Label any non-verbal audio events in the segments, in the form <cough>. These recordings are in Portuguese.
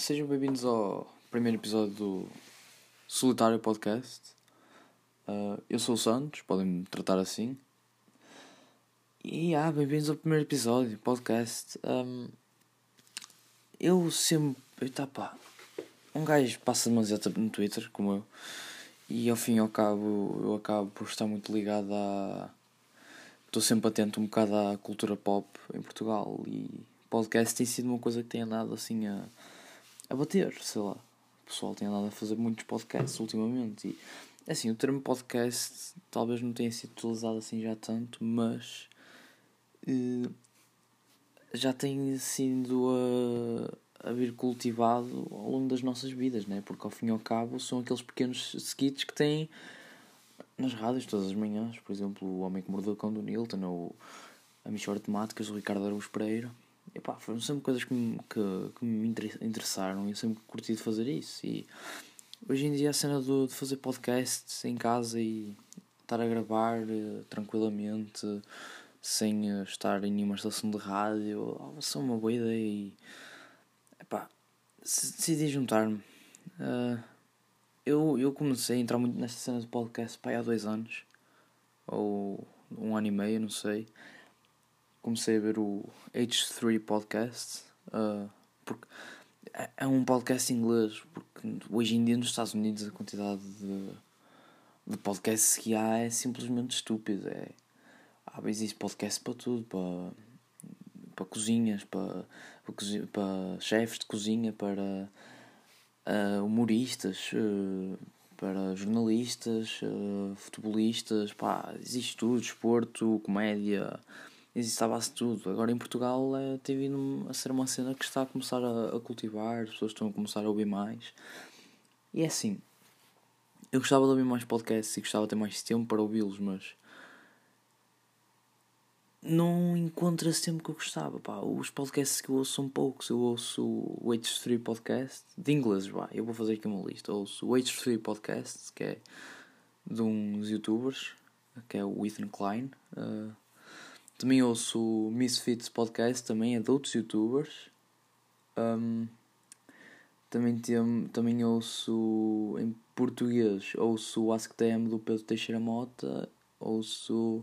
sejam bem-vindos ao primeiro episódio do Solitário Podcast. Uh, eu sou o Santos, podem me tratar assim. E ah, bem-vindos ao primeiro episódio podcast. Um, eu sempre. Eita pá. Um gajo passa demasiado tempo no Twitter, como eu. E ao fim e ao cabo, eu acabo por estar muito ligado a. Estou sempre atento um bocado à cultura pop em Portugal e podcast tem sido uma coisa que tem andado assim a, a bater, sei lá. O pessoal tem andado a fazer muitos podcasts ultimamente e assim, o termo podcast talvez não tenha sido utilizado assim já tanto, mas uh, já tem sido a, a vir cultivado ao longo das nossas vidas, né? porque ao fim e ao cabo são aqueles pequenos skits que têm nas rádios todas as manhãs, por exemplo, O Homem que Mordeu o Cão do Nilton ou A Michora Temáticas do Ricardo Araújo Pereira epá, foram sempre coisas que me, que, que me interessaram e eu sempre curti de fazer isso. E hoje em dia a cena do, de fazer podcasts em casa e estar a gravar uh, tranquilamente, sem uh, estar em nenhuma estação de rádio, oh, são uma boa ideia e epá, decidi juntar-me. Uh, eu, eu comecei a entrar muito nesta cena de podcast pá, há dois anos, ou um ano e meio, não sei comecei a ver o H3 Podcast, uh, porque é um podcast inglês, porque hoje em dia nos Estados Unidos a quantidade de, de podcasts que há é simplesmente estúpida. É, há existe podcast para tudo, para, para cozinhas, para, para, para chefes de cozinha, para uh, humoristas, uh, para jornalistas, uh, futebolistas, pá, existe tudo, desporto, comédia, de tudo. Agora em Portugal é, tem vindo a ser uma cena que está a começar a, a, cultivar, as pessoas estão a começar a ouvir mais. E é assim, eu gostava de ouvir mais podcasts e gostava de ter mais tempo para ouvi-los, mas não encontro esse tempo que eu gostava. Pá. Os podcasts que eu ouço são poucos. Eu ouço o H3 Podcast, de inglês, pá. eu vou fazer aqui uma lista. Eu ouço o H3 Podcast, que é de uns youtubers, que é o Ethan Klein. Uh, também ouço o Misfits Podcast, também é de outros youtubers. Um, também, tem, também ouço em português, ouço o Ask TM do Pedro Teixeira Mota, ouço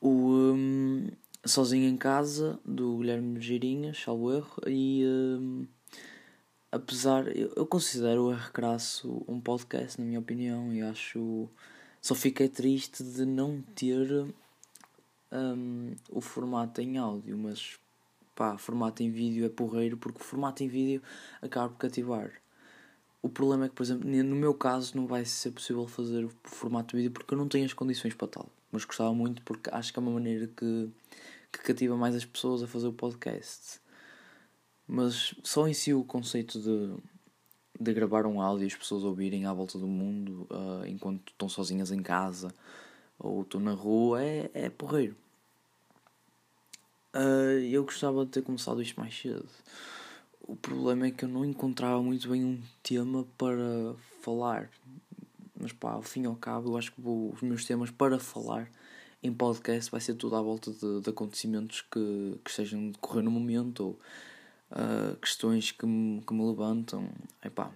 o um, Sozinho em Casa do Guilherme Girinhas, salvo erro, e um, apesar, eu, eu considero o R Crasso um podcast, na minha opinião, e acho. Só fiquei triste de não ter um, o formato em áudio, mas pá, formato em vídeo é porreiro porque o formato em vídeo acaba por cativar. O problema é que, por exemplo, no meu caso não vai ser possível fazer o formato de vídeo porque eu não tenho as condições para tal. Mas gostava muito porque acho que é uma maneira que, que cativa mais as pessoas a fazer o podcast. Mas só em si o conceito de, de gravar um áudio e as pessoas ouvirem à volta do mundo uh, enquanto estão sozinhas em casa ou estou na rua, é, é porreiro. Uh, eu gostava de ter começado isto mais cedo. O problema é que eu não encontrava muito bem um tema para falar. Mas pá, ao fim e ao cabo, eu acho que vou, os meus temas para falar em podcast vai ser tudo à volta de, de acontecimentos que, que estejam a decorrer no momento ou uh, questões que me, que me levantam. Epá,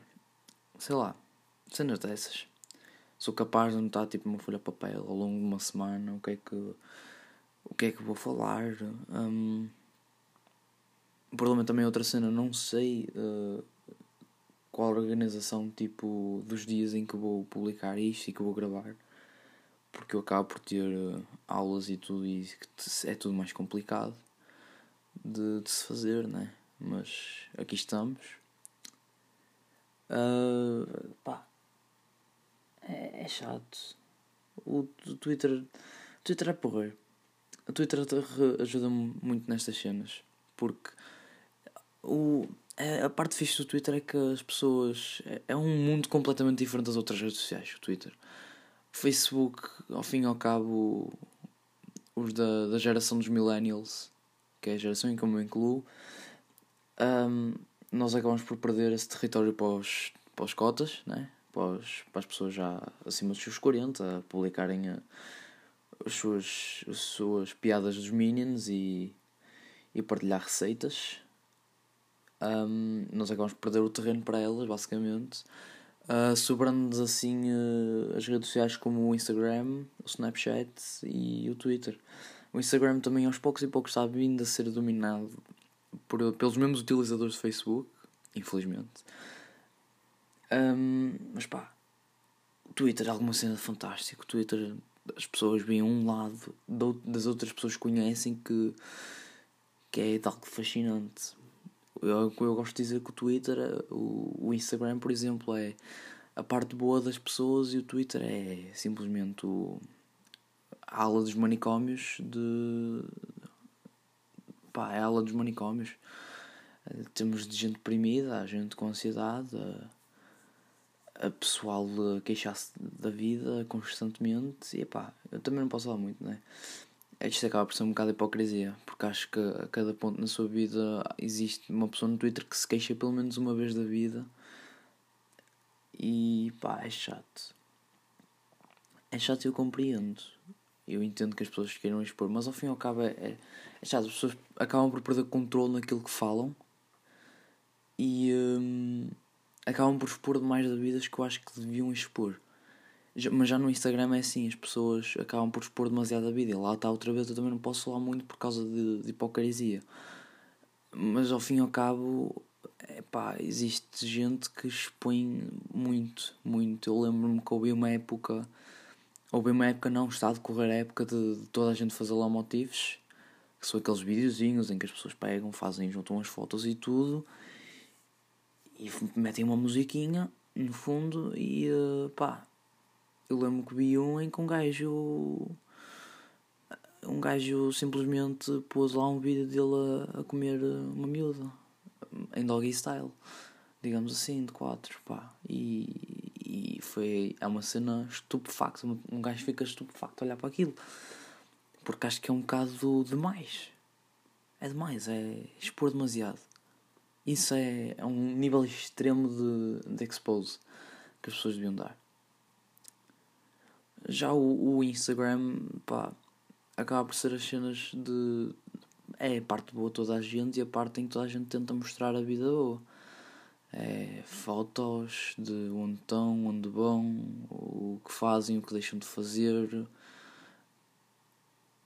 sei lá, cenas dessas sou capaz de anotar tipo uma folha de papel ao longo de uma semana o que é que o que é que vou falar. Um, problema também é outra cena não sei uh, qual organização tipo dos dias em que vou publicar isto e que vou gravar porque eu acabo por ter uh, aulas e tudo e é tudo mais complicado de, de se fazer né? Mas aqui estamos. Uh, pá é, é chato. O, Twitter. O Twitter é porreiro. O Twitter ajuda-me muito nestas cenas. Porque o, a parte fixe do Twitter é que as pessoas. É, é um mundo completamente diferente das outras redes sociais, o Twitter. O Facebook, ao fim e ao cabo, os da, da geração dos millennials, que é a geração em que eu me incluo, um, nós acabamos por perder esse território para os, para os cotas, né? Para, os, para as pessoas já acima dos seus 40 a publicarem a, as, suas, as suas piadas dos Minions e, e partilhar receitas. um, nós acabamos por perder o terreno para elas, basicamente. Uh, sobrando assim uh, as redes sociais como o Instagram, o Snapchat e o Twitter. O Instagram também aos poucos e poucos está vindo a ser dominado por, pelos mesmos utilizadores do Facebook, infelizmente. Um, mas pá, Twitter é alguma cena fantástica. O Twitter as pessoas veem um lado das outras pessoas que conhecem que, que é algo fascinante. Eu, eu gosto de dizer que o Twitter, o, o Instagram, por exemplo, é a parte boa das pessoas e o Twitter é simplesmente o, a ala dos manicômios de. pá, é a ala dos manicômios. Temos de gente deprimida, a gente com ansiedade, a, a pessoal a queixar-se da vida constantemente e pá, eu também não posso falar muito, né? Isto acaba por ser um bocado de hipocrisia, porque acho que a cada ponto na sua vida existe uma pessoa no Twitter que se queixa pelo menos uma vez da vida e pá, é chato. É chato e eu compreendo. Eu entendo que as pessoas queiram expor, mas ao fim e ao cabo é, é, é chato. As pessoas acabam por perder controle naquilo que falam e hum, acabam por expor demais da vida que eu acho que deviam expor. Mas já no Instagram é assim, as pessoas acabam por expor demasiado a vida. E lá está outra vez, eu também não posso falar muito por causa de, de hipocrisia. Mas ao fim e ao cabo, epá, existe gente que expõe muito, muito. Eu lembro-me que houve uma época, houve uma época, não, está a decorrer a época de, de toda a gente fazer lá motivos, que são aqueles videozinhos em que as pessoas pegam, fazem, juntam as fotos e tudo, e metem uma musiquinha no fundo e uh, pá eu lembro que vi um em que um gajo. Um gajo simplesmente pôs lá um vídeo dele a, a comer uma miúda. Em doggy style. Digamos assim, de quatro, pá. E, e foi. É uma cena estupefacta. Um gajo fica estupefacto a olhar para aquilo. Porque acho que é um bocado demais. É demais, é expor demasiado. Isso é, é um nível extremo de, de expose que as pessoas deviam dar. Já o, o Instagram, pá, acaba por ser as cenas de. É a parte boa de toda a gente e a parte em que toda a gente tenta mostrar a vida boa. É fotos de onde estão, onde vão, o que fazem, o que deixam de fazer.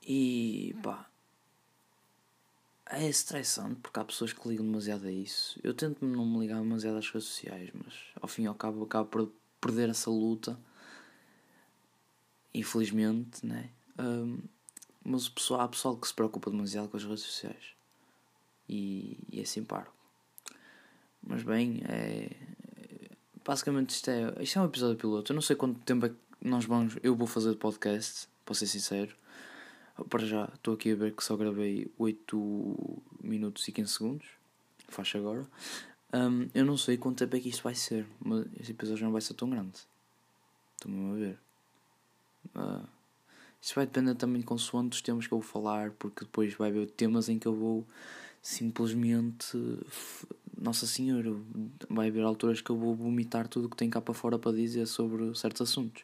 E pá. É estressante porque há pessoas que ligam demasiado a isso. Eu tento não me ligar demasiado às redes sociais, mas ao fim e ao cabo acabo por perder essa luta infelizmente, né? Um, mas o pessoal, há pessoal que se preocupa demasiado com as redes sociais e, e é assim paro. Mas bem, é, basicamente isto é, isto é um episódio piloto. Eu não sei quanto tempo é que nós vamos, eu vou fazer de podcast, para ser sincero. Para já, estou aqui a ver que só gravei 8 minutos e 15 segundos. Faz agora. Um, eu não sei quanto tempo é que isto vai ser, mas este episódio não vai ser tão grande. Estou-me a ver. Uh, isso vai depender também consoante dos temas que eu vou falar, porque depois vai haver temas em que eu vou simplesmente. Nossa Senhora, vai haver alturas que eu vou vomitar tudo o que tem cá para fora para dizer sobre certos assuntos.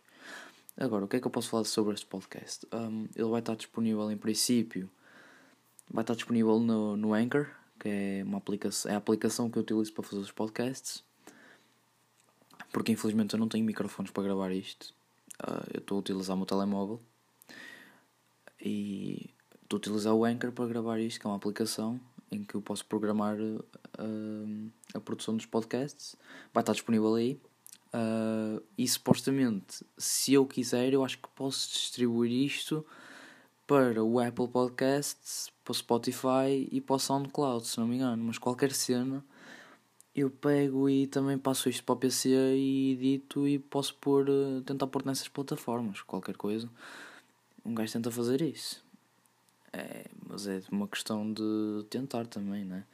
Agora, o que é que eu posso falar sobre este podcast? Um, ele vai estar disponível em princípio, vai estar disponível no, no Anchor, que é, uma aplicação, é a aplicação que eu utilizo para fazer os podcasts. Porque infelizmente eu não tenho microfones para gravar isto. Uh, eu estou a utilizar o meu telemóvel e estou a utilizar o Anchor para gravar isto, que é uma aplicação em que eu posso programar uh, a produção dos podcasts. Vai estar disponível aí. Uh, e supostamente, se eu quiser, eu acho que posso distribuir isto para o Apple Podcasts, para o Spotify e para o SoundCloud, se não me engano. Mas qualquer cena eu pego e também passo isto para o PC e edito e posso pôr, eh, tentar pôr nessas plataformas, qualquer coisa. Um gajo tenta fazer isso. É, mas é uma questão de tentar também, né?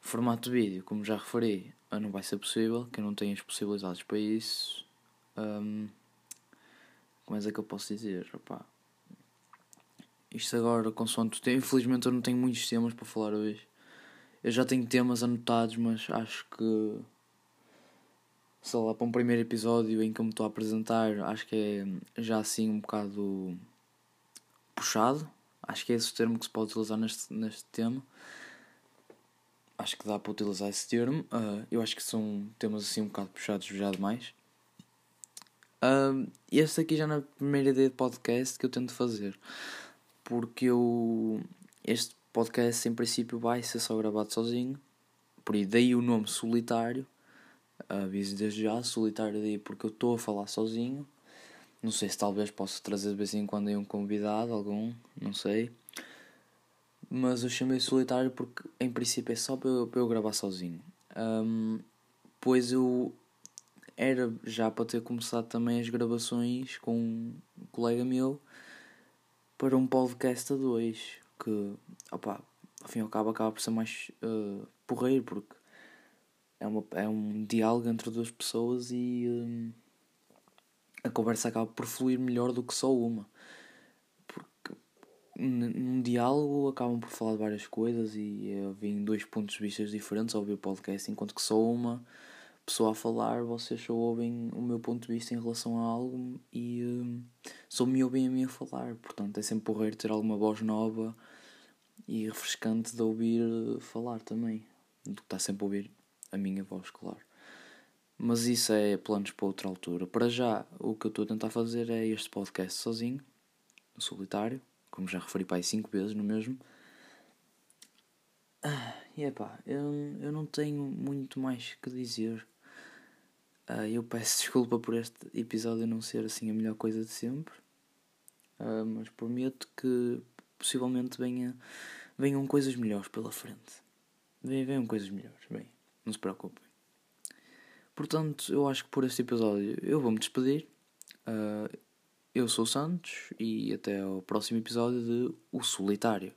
Formato de vídeo, como já referi, não vai ser possível, que eu não tenho as possibilidades para isso. Um, como é que eu posso dizer? Opá. Isto agora, consoante tempo, infelizmente eu não tenho muitos temas para falar hoje. Eu já tenho temas anotados, mas acho que. Sei lá, para um primeiro episódio em que eu me estou a apresentar, acho que é já assim um bocado puxado. Acho que é esse o termo que se pode utilizar neste, neste tema. Acho que dá para utilizar esse termo. Uh, eu acho que são temas assim um bocado puxados já demais. Uh, este aqui já na primeira ideia de podcast que eu tento fazer. Porque eu. Este podcast em princípio vai ser só gravado sozinho. Por aí daí o nome solitário. Aviso desde já, solitário daí porque eu estou a falar sozinho. Não sei se talvez possa trazer de vez em quando aí um convidado, algum, não sei. Mas eu chamei solitário porque em princípio é só para eu, para eu gravar sozinho. Um, pois eu era já para ter começado também as gravações com um colega meu para um podcast a dois. Que, opa, ao fim e ao cabo acaba por ser mais uh, porreiro porque é, uma, é um diálogo entre duas pessoas e. Um, a conversa acaba por fluir melhor do que só uma. Num diálogo acabam por falar de várias coisas e vêm dois pontos de vista diferentes ao ouvir o podcast, enquanto que só uma pessoa a falar, vocês só ouvem o meu ponto de vista em relação a algo e um, só me ouvem a mim a falar. Portanto, é sempre porreiro ter alguma voz nova e refrescante de ouvir uh, falar também, do que está sempre a ouvir a minha voz, claro. Mas isso é planos para outra altura. Para já, o que eu estou a tentar fazer é este podcast sozinho, no solitário, como já referi para aí 5 vezes no mesmo. Ah, e é pá, eu, eu não tenho muito mais que dizer. Ah, eu peço <laughs> desculpa por este episódio não ser assim a melhor coisa de sempre. Ah, mas prometo que possivelmente venha, venham coisas melhores pela frente. Venham coisas melhores, bem, não se preocupem. Portanto, eu acho que por este episódio eu vou me despedir. Uh, eu sou o Santos e até ao próximo episódio de O Solitário.